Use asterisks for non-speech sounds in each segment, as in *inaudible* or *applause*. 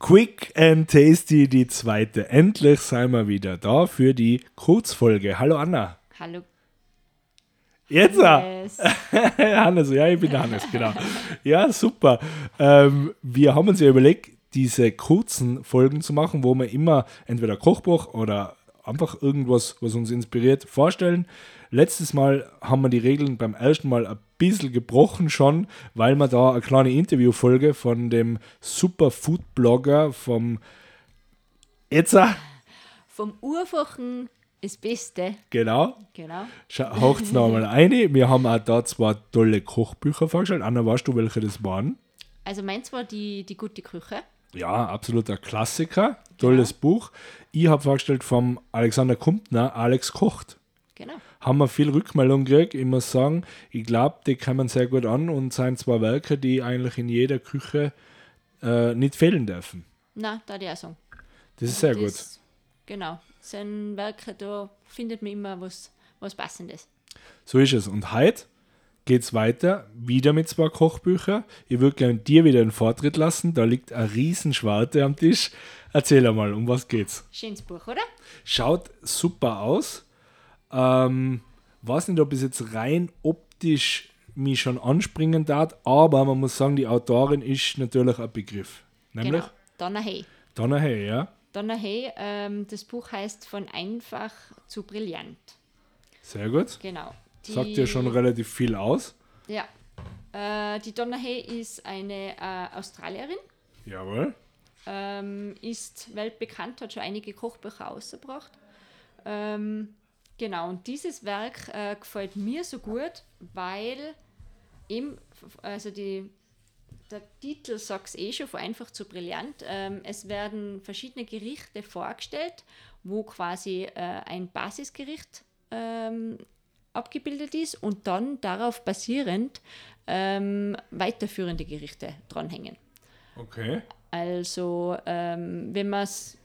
Quick and Tasty, die zweite. Endlich sind wir wieder da für die Kurzfolge. Hallo Anna. Hallo. Jetzt? Hannes. *laughs* Hannes, ja, ich bin Hannes, genau. Ja, super. Ähm, wir haben uns ja überlegt, diese kurzen Folgen zu machen, wo wir immer entweder Kochbuch oder einfach irgendwas, was uns inspiriert, vorstellen. Letztes Mal haben wir die Regeln beim ersten Mal ein bisschen gebrochen schon, weil wir da eine kleine Interviewfolge von dem Superfood-Blogger vom Etzer. Vom Urfachen das Beste. Genau. Genau. Haucht es nochmal ein. Wir haben auch da zwei tolle Kochbücher vorgestellt. Anna, weißt du, welche das waren? Also meins war die, die gute Küche. Ja, absoluter Klassiker. Tolles genau. Buch. Ich habe vorgestellt vom Alexander Kumpner, Alex kocht. Genau. Haben wir viel Rückmeldung gekriegt. Ich muss sagen, ich glaube, die kommen sehr gut an und sind zwei Werke, die eigentlich in jeder Küche äh, nicht fehlen dürfen. Na, da die auch sagen. Das ist sehr das, gut. Genau. Sein Werke, da findet man immer was, was Passendes. So ist es. Und heute geht es weiter, wieder mit zwei Kochbüchern. Ich würde gerne dir wieder einen Vortritt lassen. Da liegt eine Riesenschwarte am Tisch. Erzähl einmal, um was geht's? Schönes Buch, oder? Schaut super aus. Ähm, weiß nicht, ob es jetzt rein optisch mich schon anspringen darf, aber man muss sagen, die Autorin ist natürlich ein Begriff. Nämlich? Genau. Donna Hay. Donna Hay, ja. Donna Hay, ähm, das Buch heißt Von einfach zu brillant. Sehr gut. Genau. Die, Sagt ja schon relativ viel aus. Ja. Äh, die Donna Hay ist eine äh, Australierin. Jawohl. Ähm, ist weltbekannt, hat schon einige Kochbücher ausgebracht. Ähm, Genau, und dieses Werk äh, gefällt mir so gut, weil eben, also die, der Titel sagt es eh schon, von einfach zu brillant. Ähm, es werden verschiedene Gerichte vorgestellt, wo quasi äh, ein Basisgericht ähm, abgebildet ist und dann darauf basierend ähm, weiterführende Gerichte dranhängen. Okay. Also, ähm, wenn man es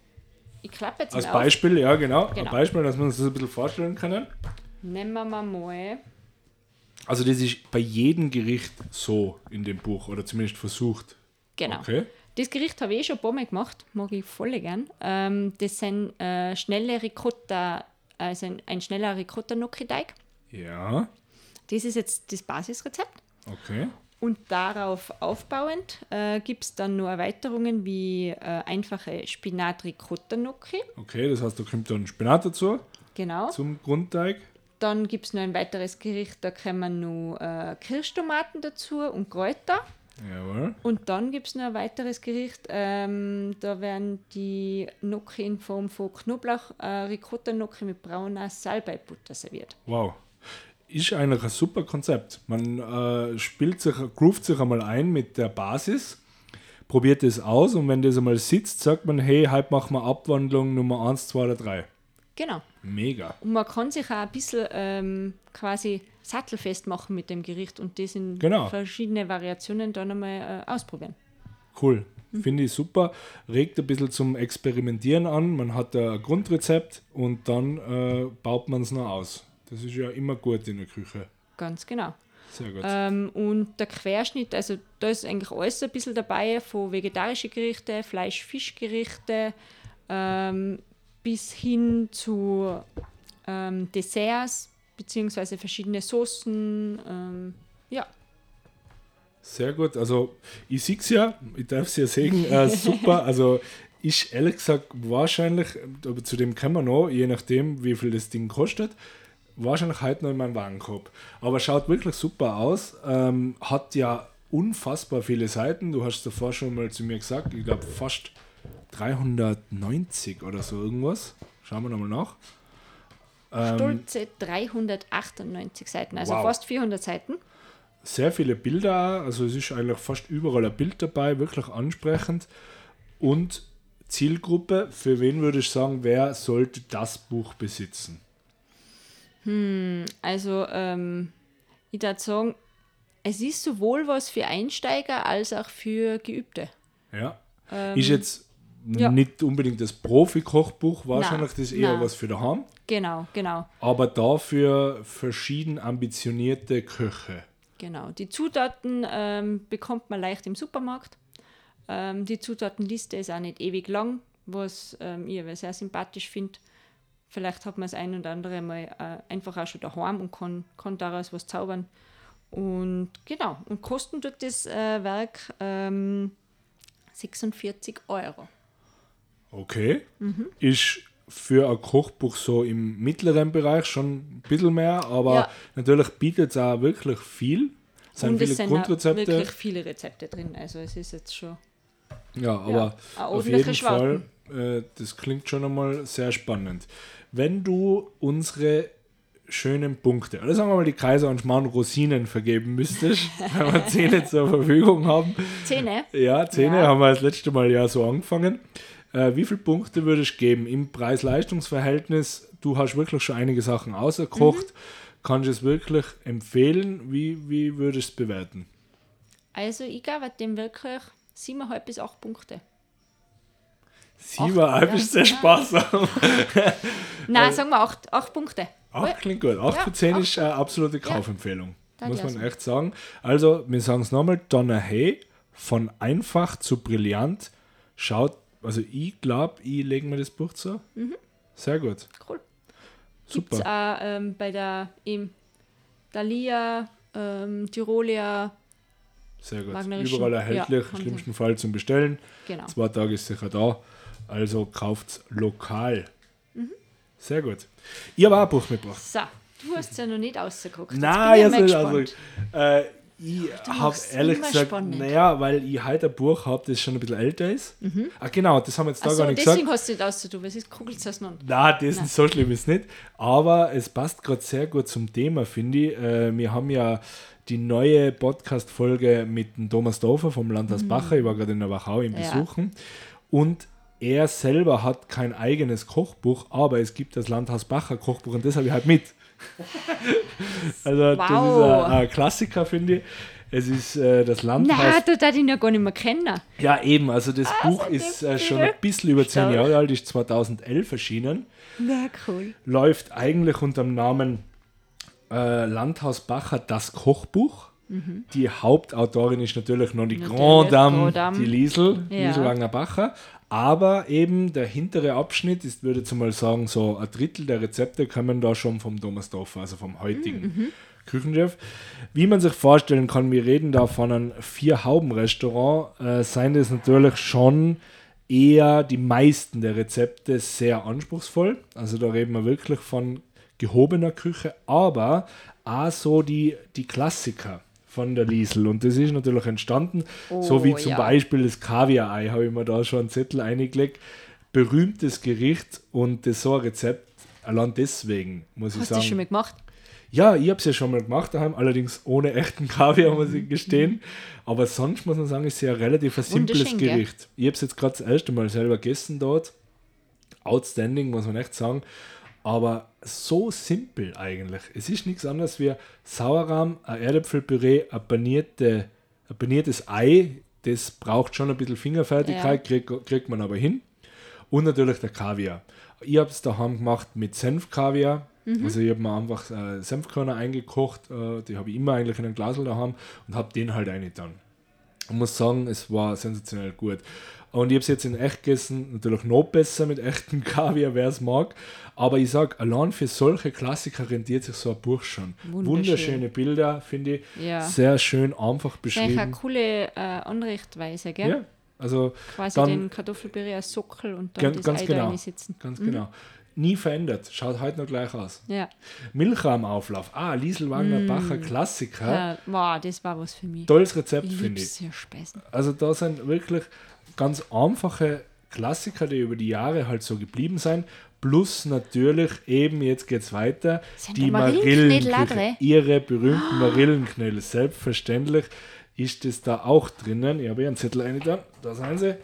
ich klappe jetzt Als Beispiel, ja, genau. genau. Ein Beispiel, dass wir uns das ein bisschen vorstellen können. Nehmen wir mal. Also, das ist bei jedem Gericht so in dem Buch oder zumindest versucht. Genau. Okay. Das Gericht habe ich eh schon ein paar Mal gemacht, mag ich voll gern. Ähm, das sind äh, schnelle Ricotta, also ein, ein schneller Ricotta-Gnocchi-Teig. Ja. Das ist jetzt das Basisrezept. Okay. Und darauf aufbauend äh, gibt es dann nur Erweiterungen wie äh, einfache Spinat-Ricotta-Gnocchi. Okay, das heißt, da kommt dann Spinat dazu. Genau. Zum Grundteig. Dann gibt es noch ein weiteres Gericht, da kommen noch äh, Kirschtomaten dazu und Kräuter. Jawohl. Und dann gibt es noch ein weiteres Gericht, ähm, da werden die Gnocchi in Form von Knoblauch, äh, Ricotta-Gnocchi mit brauner Salbeibutter serviert. Wow ist eigentlich ein super Konzept. Man äh, spielt sich, groovt sich einmal ein mit der Basis, probiert es aus und wenn das einmal sitzt, sagt man, hey, heute machen wir Abwandlung Nummer 1, 2 oder 3. Genau. Mega. Und man kann sich auch ein bisschen ähm, quasi sattelfest machen mit dem Gericht und das in genau. verschiedene Variationen dann einmal äh, ausprobieren. Cool. Mhm. Finde ich super. Regt ein bisschen zum Experimentieren an. Man hat ein Grundrezept und dann äh, baut man es noch aus. Das ist ja immer gut in der Küche. Ganz genau. Sehr gut. Ähm, und der Querschnitt, also da ist eigentlich alles ein bisschen dabei, von vegetarischen Gerichte, Fleisch-Fischgerichte ähm, bis hin zu ähm, Desserts beziehungsweise verschiedene Soßen. Ähm, ja. Sehr gut. Also ich sehe es ja, ich darf es ja sehen, äh, *laughs* super. Also ich ehrlich gesagt wahrscheinlich, aber zu dem kommen wir noch, je nachdem, wie viel das Ding kostet wahrscheinlich heute noch in meinem Warenkorb. Aber schaut wirklich super aus. Ähm, hat ja unfassbar viele Seiten. Du hast davor schon mal zu mir gesagt, ich glaube fast 390 oder so irgendwas. Schauen wir nochmal nach. Ähm, Stolze 398 Seiten, also wow. fast 400 Seiten. Sehr viele Bilder, also es ist eigentlich fast überall ein Bild dabei, wirklich ansprechend. Und Zielgruppe, für wen würde ich sagen, wer sollte das Buch besitzen? Hm, also ähm, ich würde sagen, es ist sowohl was für Einsteiger als auch für Geübte. Ja. Ähm, ist jetzt ja. nicht unbedingt das Profi-Kochbuch, wahrscheinlich nein, das eher nein. was für daheim. Genau, genau. Aber dafür verschieden ambitionierte Köche. Genau. Die Zutaten ähm, bekommt man leicht im Supermarkt. Ähm, die Zutatenliste ist auch nicht ewig lang, was ähm, ich aber sehr sympathisch finde. Vielleicht hat man das ein oder andere mal äh, einfach auch schon daheim und kann, kann daraus was zaubern. Und genau, und kosten tut das äh, Werk ähm, 46 Euro. Okay. Mhm. Ist für ein Kochbuch so im mittleren Bereich schon ein bisschen mehr, aber ja. natürlich bietet es auch wirklich viel. Es sind und viele es sind Grundrezepte. wirklich viele Rezepte drin, also es ist jetzt schon. Ja, aber ja, auf jeden Fall, äh, das klingt schon einmal sehr spannend. Wenn du unsere schönen Punkte, oder sagen wir mal die Kaiser und Schmarrn Rosinen vergeben müsstest, *laughs* wenn wir Zähne zur Verfügung haben. Zähne? Ja, Zähne ja. haben wir das letzte Mal ja so angefangen. Äh, wie viele Punkte würdest du geben im Preis-Leistungs-Verhältnis? Du hast wirklich schon einige Sachen ausgekocht. Mhm. Kannst du es wirklich empfehlen? Wie, wie würdest du es bewerten? Also, ich gebe dem wirklich 7,5 bis 8 Punkte. 7,5 ist sehr sparsam. *laughs* Nein, sagen wir 8, 8 Punkte. 8 klingt gut. 8 ja, von 10 ist eine absolute Kaufempfehlung. Ja, muss man echt sagen. Also, wir sagen es nochmal: Donna Hay von einfach zu brillant. Schaut, also ich glaube, ich lege mir das Buch zu. Mhm. Sehr gut. Cool. Super. Gibt's auch ähm, bei der im Dalia, ähm, Tirolia. Sehr gut. Überall erhältlich, ja, schlimmsten Fall zum Bestellen. Genau. Zwei Tage ist sicher da. Also kauft lokal. Mhm. Sehr gut. Ich habe auch ein Buch mitgebracht. So, du hast es ja noch nicht ausgeguckt. Nein, also, also äh, ich habe ehrlich gesagt, naja, weil ich heute ein Buch habe, das schon ein bisschen älter ist. Mhm. Ah, genau, das haben wir jetzt da so, gar nicht deswegen gesagt. deswegen hast du nicht auszutun, weil es ist kugelt es noch. Nein, das Nein. ist so schlimm ist nicht. Aber es passt gerade sehr gut zum Thema, finde ich. Äh, wir haben ja die neue Podcast-Folge mit dem Thomas Dofer vom Landhaus mhm. Bacher. Ich war gerade in der Wachau im Besuchen. Ja. Und er selber hat kein eigenes Kochbuch, aber es gibt das Landhaus Bacher Kochbuch und das habe ich halt mit. *laughs* also wow. das ist ein, ein Klassiker, finde ich. Es ist äh, das Landhaus. Nein, du darfst ihn ja gar nicht mehr kennen. Ja, eben. Also das ah, Buch ist äh, schon ein bisschen über zehn Jahre alt, ist 2011 erschienen. Na, cool. Läuft eigentlich unter dem Namen äh, Landhaus Bacher Das Kochbuch. Mhm. Die Hauptautorin ist natürlich noch die natürlich, Grand Dame, Dame, die Liesel, ja. Liesel Wagner-Bacher. Aber eben der hintere Abschnitt ist, würde ich mal sagen, so ein Drittel der Rezepte kommen da schon vom Thomas Doffer, also vom heutigen mhm. Küchenchef. Wie man sich vorstellen kann, wir reden da von einem Vier-Hauben-Restaurant, äh, seien das natürlich schon eher die meisten der Rezepte sehr anspruchsvoll. Also da reden wir wirklich von gehobener Küche, aber auch so die, die Klassiker von der Liesel. Und das ist natürlich entstanden, oh, so wie zum ja. Beispiel das Kaviar-Ei, habe ich mir da schon einen Zettel eingelegt. Berühmtes Gericht und das so ein Rezept, allein deswegen, muss Hast ich sagen. Hast du schon mal gemacht? Ja, ich habe es ja schon mal gemacht daheim, allerdings ohne echten Kaviar, muss ich gestehen. Aber sonst muss man sagen, ist ja ein relativ ein simples Gericht. Ich habe es jetzt gerade das erste Mal selber gegessen dort. Outstanding, muss man echt sagen aber so simpel eigentlich. Es ist nichts anderes wie Sauerrahm, ein Erdäpfelpüree, ein, panierte, ein paniertes Ei, das braucht schon ein bisschen Fingerfertigkeit, ja. kriegt, kriegt man aber hin. Und natürlich der Kaviar. Ich habe es daheim gemacht mit Senfkaviar. Mhm. Also ich habe mir einfach äh, Senfkörner eingekocht, äh, die habe ich immer eigentlich in einem Glas daheim und habe den halt eingetan. Ich muss sagen, es war sensationell gut. Und ich habe es jetzt in echt gegessen, natürlich noch besser mit echtem *laughs* Kaviar, wer es mag. Aber ich sage, allein für solche Klassiker rentiert sich so ein Buch schon. Wunderschöne Bilder, finde ich. Ja. Sehr schön, einfach beschrieben. eine coole äh, Anrichtweise, gell? Ja. Also Quasi dann, den Kartoffelpüree als Sockel und dann ganz, das Ei genau, da sitzen. Ganz mhm. genau. Nie verändert. Schaut heute noch gleich aus. Ja. Milchrahm-Auflauf. Ah, Liesel Wagner mm. Bacher Klassiker. Ja, wow, das war was für mich. Tolles Rezept, finde ich. Also da sind wirklich ganz einfache Klassiker, die über die Jahre halt so geblieben sind. Plus natürlich eben, jetzt geht es weiter, sind die Marillenknödel ihre berühmten oh. Marillenknödel. Selbstverständlich ist es da auch drinnen. Ich habe hier einen Zettel eine da, da sind sie.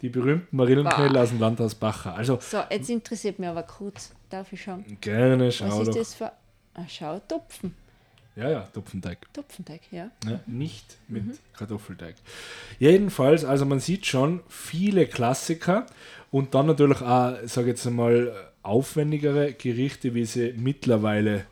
Die berühmten Marillenknödel wow. aus dem Landhaus Bacher. Also, so, jetzt interessiert mich aber kurz. Darf ich schauen? Gerne, schau Was ist doch. das für... Ah, schau, Topfen. Ja, ja, Topfenteig. Topfenteig, ja. ja nicht mit mhm. Kartoffelteig. Jedenfalls, also man sieht schon viele Klassiker und dann natürlich auch, sage ich jetzt einmal, aufwendigere Gerichte, wie sie mittlerweile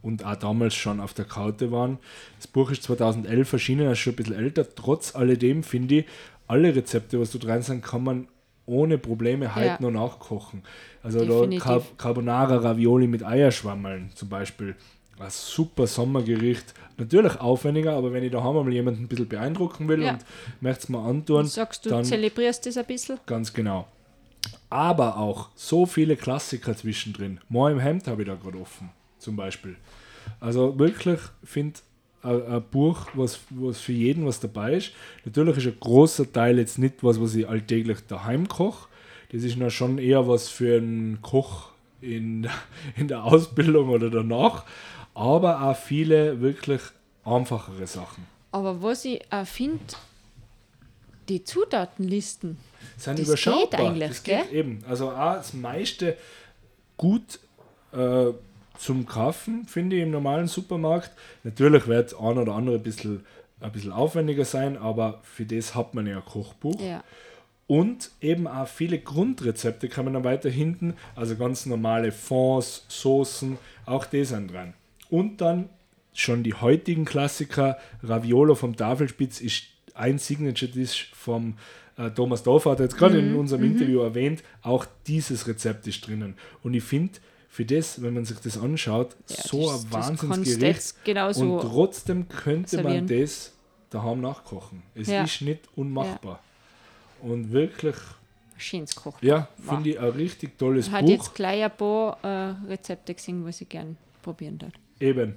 und auch damals schon auf der Karte waren. Das Buch ist 2011 erschienen, ist schon ein bisschen älter. Trotz alledem finde ich, alle Rezepte, was du dran sind, kann man ohne Probleme heute Ja. noch nachkochen. Also Definitiv. da Car Carbonara Ravioli mit Eierschwammeln zum Beispiel. Ein super Sommergericht. Natürlich aufwendiger, aber wenn ich daheim mal jemanden ein bisschen beeindrucken will Ja. und möchte es mal antun, Sagst du, dann zelebrierst das ein bisschen? ganz genau. Aber auch so viele Klassiker zwischendrin. Moi im Hemd habe ich da gerade offen, zum Beispiel. Also wirklich finde ein ein Buch, was, was für jeden was dabei ist. Natürlich ist ein großer Teil jetzt nicht was, was ich alltäglich daheim koche. Das ist noch schon eher was für einen Koch in, *laughs* in der Ausbildung oder danach. Aber auch viele wirklich einfachere Sachen. Aber was ich auch finde, die Zutatenlisten, sind Das überschaubar. geht eigentlich, das geht eben. Also auch das meiste gut äh, zum Kaufen, finde ich, im normalen Supermarkt. Natürlich wird ein oder andere ein bisschen, ein bisschen aufwendiger sein, aber für das hat man ja ein Kochbuch. ja. Und eben auch viele Grundrezepte kann man dann weiter hinten, also ganz normale Fonds, Soßen, auch die sind dran. Und dann schon die heutigen Klassiker, Raviolo vom Tafelspitz ist ein Signature Dish vom äh, Thomas Dorfer, hat jetzt gerade in unserem Interview erwähnt, auch dieses Rezept ist drinnen. Und ich finde, für das, wenn man sich das anschaut, Ja, so das- ein Wahnsinnsgericht. genauso Und trotzdem könnte man servieren. das daheim nachkochen. Es Ja. ist nicht unmachbar. Und wirklich, Schönes Kochen. ja, finde ich ein richtig tolles Ich habe Buch. jetzt gleich ein paar äh, Rezepte gesehen, was ich gerne probieren darf. Eben.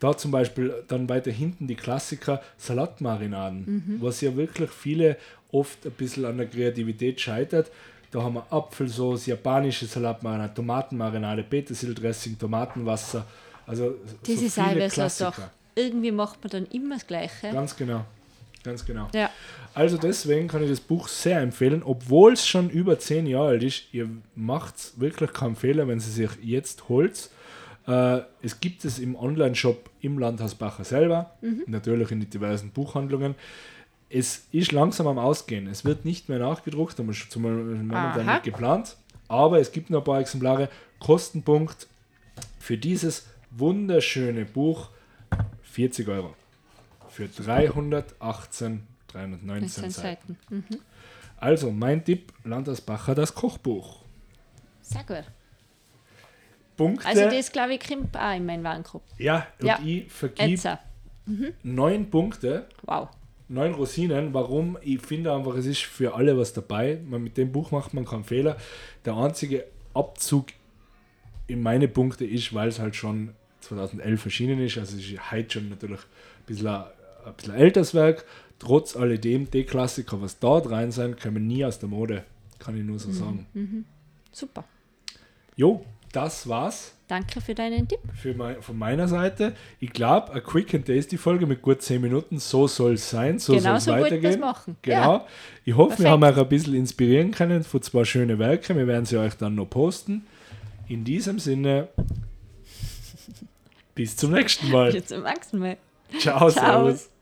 Da zum Beispiel dann weiter hinten die Klassiker Salatmarinaden, was ja wirklich viele oft ein bisschen an der Kreativität scheitert. Da haben wir Apfelsauce, japanische Salatmarinade, Tomatenmarinade, Petersildressing, Tomatenwasser. Also Das so ist viele Klassiker. Sache. Irgendwie macht man dann immer das Gleiche. Ganz genau. Ganz genau. Ja, Also deswegen kann ich das Buch sehr empfehlen, obwohl es schon über zehn Jahre alt ist. Ihr macht wirklich keinen Fehler, wenn sie sich jetzt holt. Äh, es gibt es im Online-Shop im Landhaus Bacher selber, natürlich in den diversen Buchhandlungen. Es ist langsam am Ausgehen. Es wird nicht mehr nachgedruckt, aber schon momentan nicht geplant. Aber es gibt noch ein paar Exemplare. Kostenpunkt für dieses wunderschöne Buch 40 Euro. Für 318, 319 19 Seiten. Seiten. Mhm. Also mein Tipp, Landhausbacher, das Kochbuch. Sehr gut. Punkte. Also das, glaube ich, kommt auch in meinen Warenkorb. ja, und Ja. ich vergib Jetzt. auch. neun Punkte, Wow. neun Rosinen. Warum? Ich finde einfach, es ist für alle was dabei. Man, mit dem Buch macht man keinen Fehler. Der einzige Abzug in meine Punkte ist, weil es halt schon 2011 erschienen ist. Also es ist heute schon natürlich ein bisschen ein, ein bisschen älteres Werk. Trotz alledem, die Klassiker, was da rein sein, kommen nie aus der Mode. Kann ich nur so sagen. Super. Jo, das war's. Danke für deinen Tipp. für mein, von meiner Seite. Ich glaube, eine Quick and Tasty Folge mit gut 10 Minuten, so soll es sein, so soll Genau es so wir weitergehen. machen. Genau. Ja. Ich hoffe, wir Perfekt. haben euch ein bisschen inspirieren können von zwei schönen Werken. Wir werden sie euch dann noch posten. In diesem Sinne, bis zum nächsten Mal. *laughs* Bis zum nächsten Mal. Ciao, Ciao. Servus.